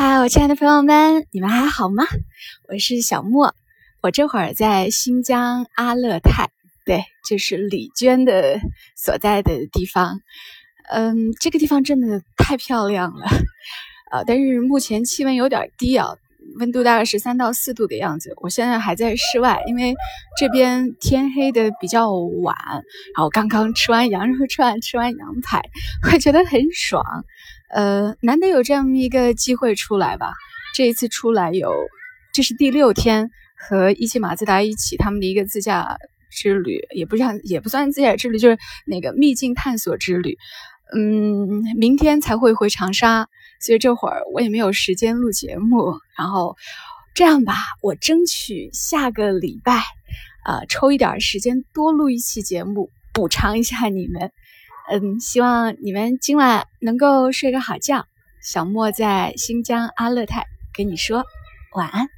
嗨，我亲爱的朋友们，你们还好吗？我是小莫，我这会儿在新疆阿勒泰，对，就是李娟的所在的地方。嗯，这个地方真的太漂亮了，呃，但是目前气温有点低啊，温度大概是三到四度的样子。我现在还在室外，因为这边天黑的比较晚，然后刚刚吃完羊肉串，吃完羊排，我觉得很爽。呃，难得有这样一个机会出来吧。这一次出来有，这是第六天和一汽马自达一起他们的一个自驾之旅，也不算也不算自驾之旅，就是那个秘境探索之旅。嗯，明天才会回长沙，所以这会儿我也没有时间录节目。然后这样吧，我争取下个礼拜，呃，抽一点时间多录一期节目，补偿一下你们。嗯，希望你们今晚能够睡个好觉。小莫在新疆阿勒泰跟你说晚安。